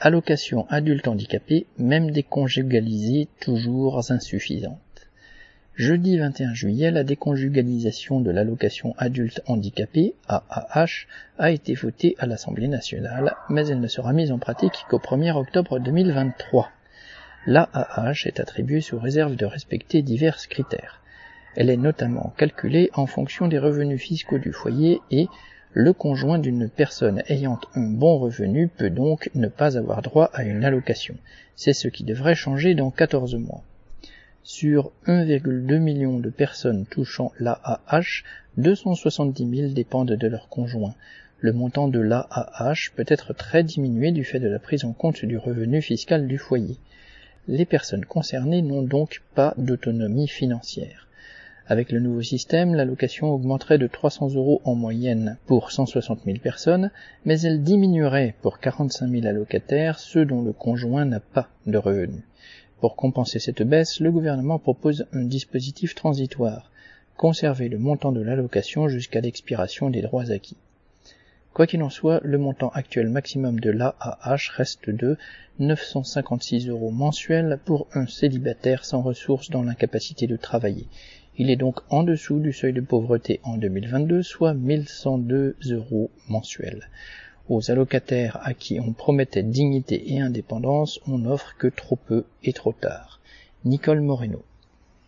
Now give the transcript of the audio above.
Allocation adulte handicapé, même déconjugalisée, toujours insuffisante. Jeudi 21 juillet, la déconjugalisation de l'allocation adulte handicapé, AAH, a été votée à l'Assemblée nationale, mais elle ne sera mise en pratique qu'au 1er octobre 2023. L'AAH est attribuée sous réserve de respecter divers critères. Elle est notamment calculée en fonction des revenus fiscaux du foyer et le conjoint d'une personne ayant un bon revenu peut donc ne pas avoir droit à une allocation. C'est ce qui devrait changer dans 14 mois. Sur 1,2 million de personnes touchant l'AAH, 270 000 dépendent de leur conjoint. Le montant de l'AAH peut être très diminué du fait de la prise en compte du revenu fiscal du foyer. Les personnes concernées n'ont donc pas d'autonomie financière. Avec le nouveau système, l'allocation augmenterait de 300 euros en moyenne pour 160 000 personnes, mais elle diminuerait pour 45 000 allocataires, ceux dont le conjoint n'a pas de revenus. Pour compenser cette baisse, le gouvernement propose un dispositif transitoire, conserver le montant de l'allocation jusqu'à l'expiration des droits acquis. Quoi qu'il en soit, le montant actuel maximum de l'AAH reste de 956 euros mensuels pour un célibataire sans ressources dans l'incapacité de travailler. Il est donc en dessous du seuil de pauvreté en 2022, soit 1102 euros mensuels. Aux allocataires à qui on promettait dignité et indépendance, on n'offre que trop peu et trop tard. Nicole Moreno.